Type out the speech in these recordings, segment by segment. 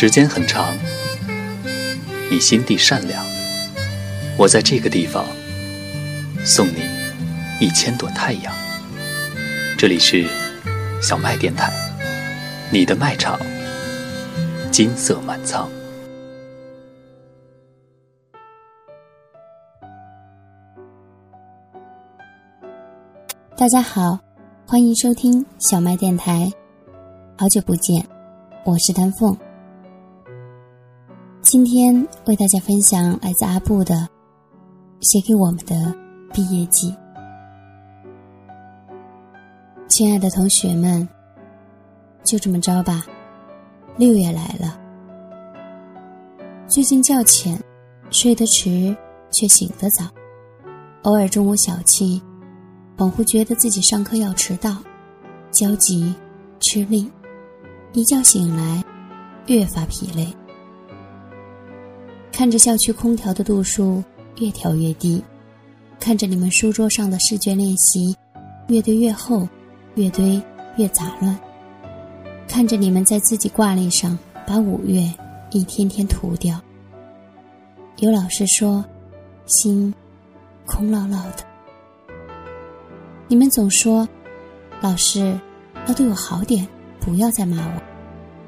时间很长，你心地善良，我在这个地方送你一千朵太阳。这里是小麦电台，你的卖场，金色满仓。大家好，欢迎收听小麦电台，好久不见，我是丹凤。今天为大家分享来自阿布的写给我们的毕业季。亲爱的同学们，就这么着吧，六月来了。最近较浅，睡得迟，却醒得早，偶尔中午小憩，恍惚觉得自己上课要迟到，焦急、吃力，一觉醒来，越发疲累。看着校区空调的度数越调越低，看着你们书桌上的试卷练习越堆越厚，越堆越杂乱，看着你们在自己挂历上把五月一天天涂掉。有老师说，心空落落的。你们总说，老师要对我好点，不要再骂我，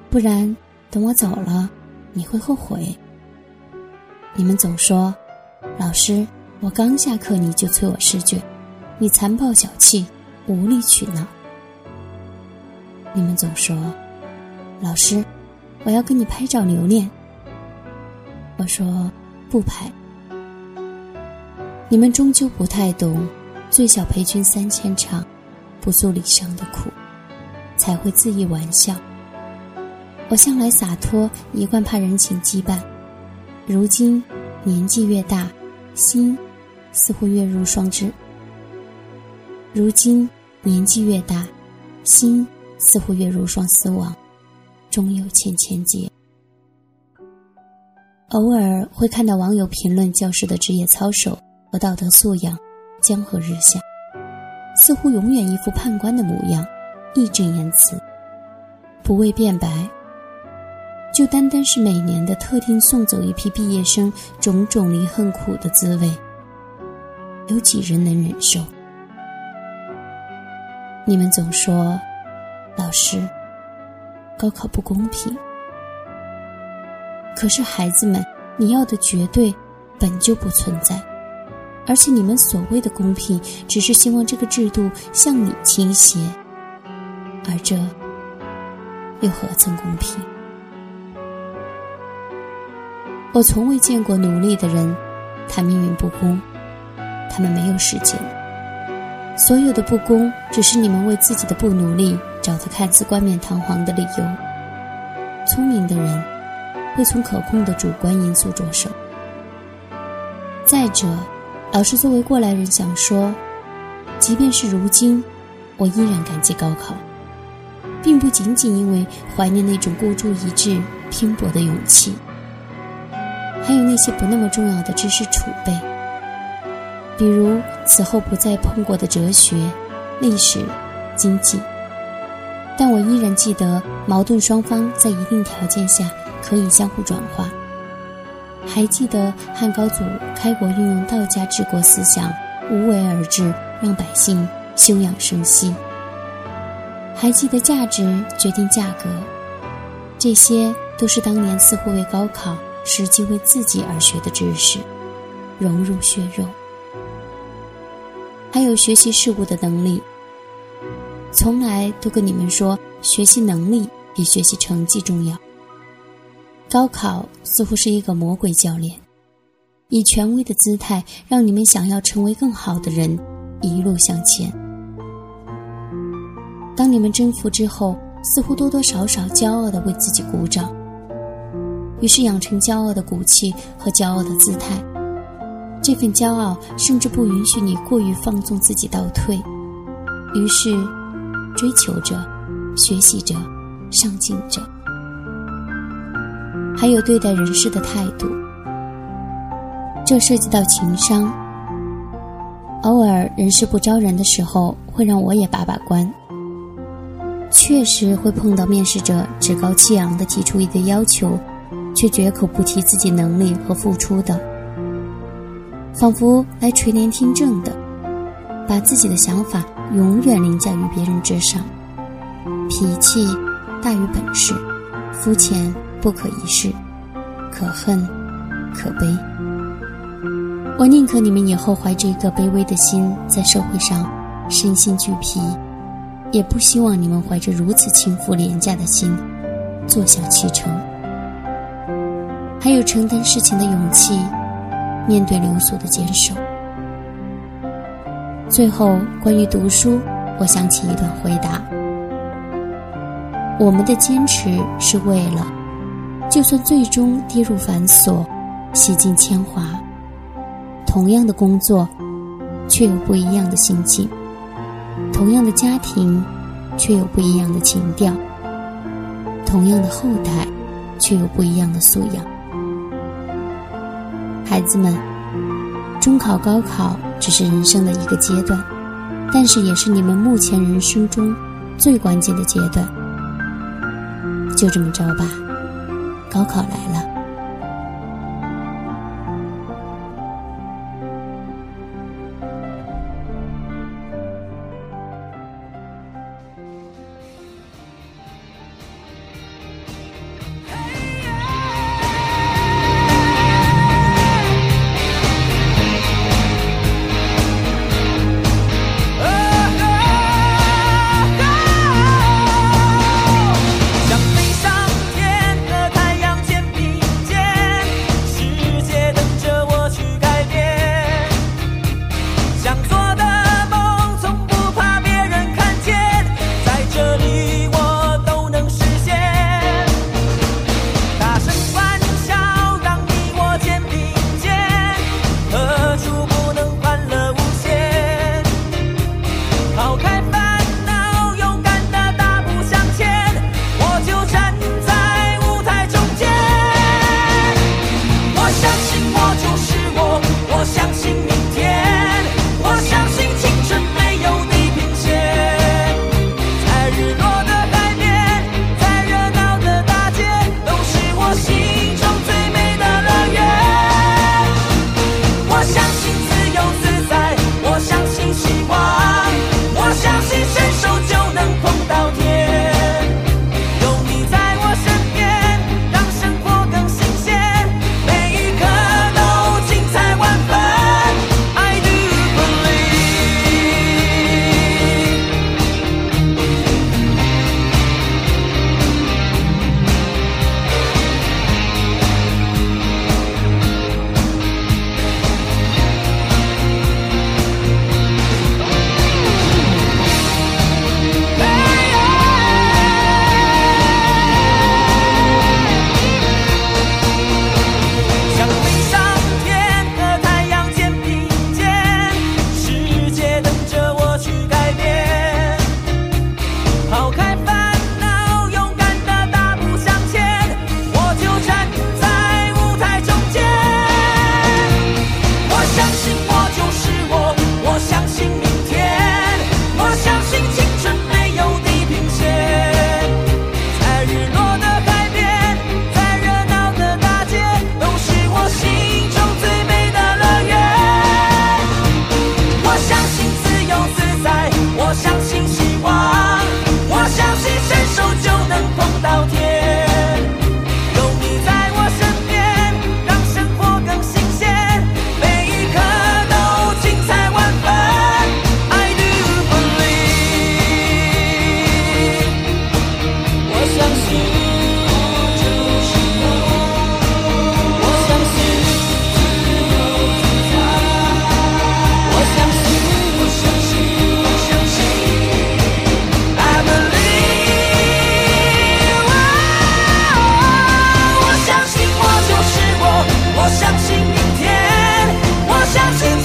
不然等我走了，你会后悔。你们总说，老师，我刚下课你就催我试卷，你残暴小气，无理取闹。你们总说，老师，我要跟你拍照留念。我说不拍。你们终究不太懂，最小陪君三千场，不诉礼上的苦，才会恣意玩笑。我向来洒脱，一贯怕人情羁绊。如今年纪越大，心似乎越如霜之。如今年纪越大，心似乎越如霜丝网，终有千千结。偶尔会看到网友评论教师的职业操守和道德素养江河日下，似乎永远一副判官的模样，义正言辞，不为辩白。就单单是每年的特定送走一批毕业生，种种离恨苦的滋味，有几人能忍受？你们总说，老师，高考不公平。可是孩子们，你要的绝对本就不存在，而且你们所谓的公平，只是希望这个制度向你倾斜，而这又何曾公平？我从未见过努力的人谈命运不公，他们没有时间。所有的不公，只是你们为自己的不努力找的看似冠冕堂皇的理由。聪明的人会从可控的主观因素着手。再者，老师作为过来人想说，即便是如今，我依然感激高考，并不仅仅因为怀念那种孤注一掷、拼搏的勇气。还有那些不那么重要的知识储备，比如此后不再碰过的哲学、历史、经济。但我依然记得，矛盾双方在一定条件下可以相互转化。还记得汉高祖开国运用道家治国思想，无为而治，让百姓休养生息。还记得价值决定价格，这些都是当年似乎为高考。实际为自己而学的知识，融入血肉，还有学习事物的能力。从来都跟你们说，学习能力比学习成绩重要。高考似乎是一个魔鬼教练，以权威的姿态，让你们想要成为更好的人，一路向前。当你们征服之后，似乎多多少少骄傲的为自己鼓掌。于是养成骄傲的骨气和骄傲的姿态，这份骄傲甚至不允许你过于放纵自己倒退。于是，追求着，学习着，上进着，还有对待人事的态度。这涉及到情商。偶尔人事不招人的时候，会让我也把把关。确实会碰到面试者趾高气昂地提出一个要求，却绝口不提自己能力和付出的，仿佛来垂帘听政的，把自己的想法永远凌驾于别人之上，脾气大于本事，肤浅不可一世，可恨可悲。我宁可你们以后怀着一个卑微的心在社会上身心俱疲。也不希望你们怀着如此轻浮廉价的心，坐享其成，还有承担事情的勇气，面对流俗的坚守。最后，关于读书，我想起一段回答：我们的坚持是为了，就算最终跌入繁琐，洗尽铅华，同样的工作，却有不一样的心境。同样的家庭，却有不一样的情调；同样的后代，却有不一样的素养。孩子们，中考、高考只是人生的一个阶段，但是也是你们目前人生中最关键的阶段。就这么着吧，高考来了。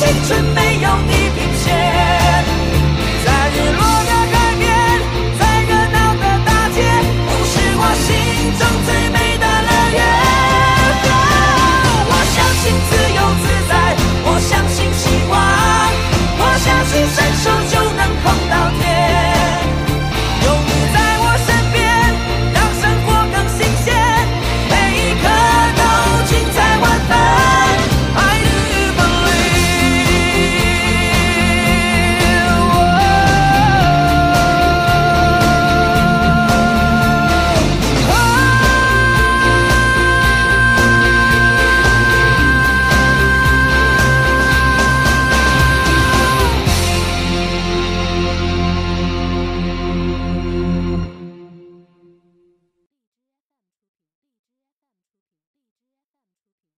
青春美。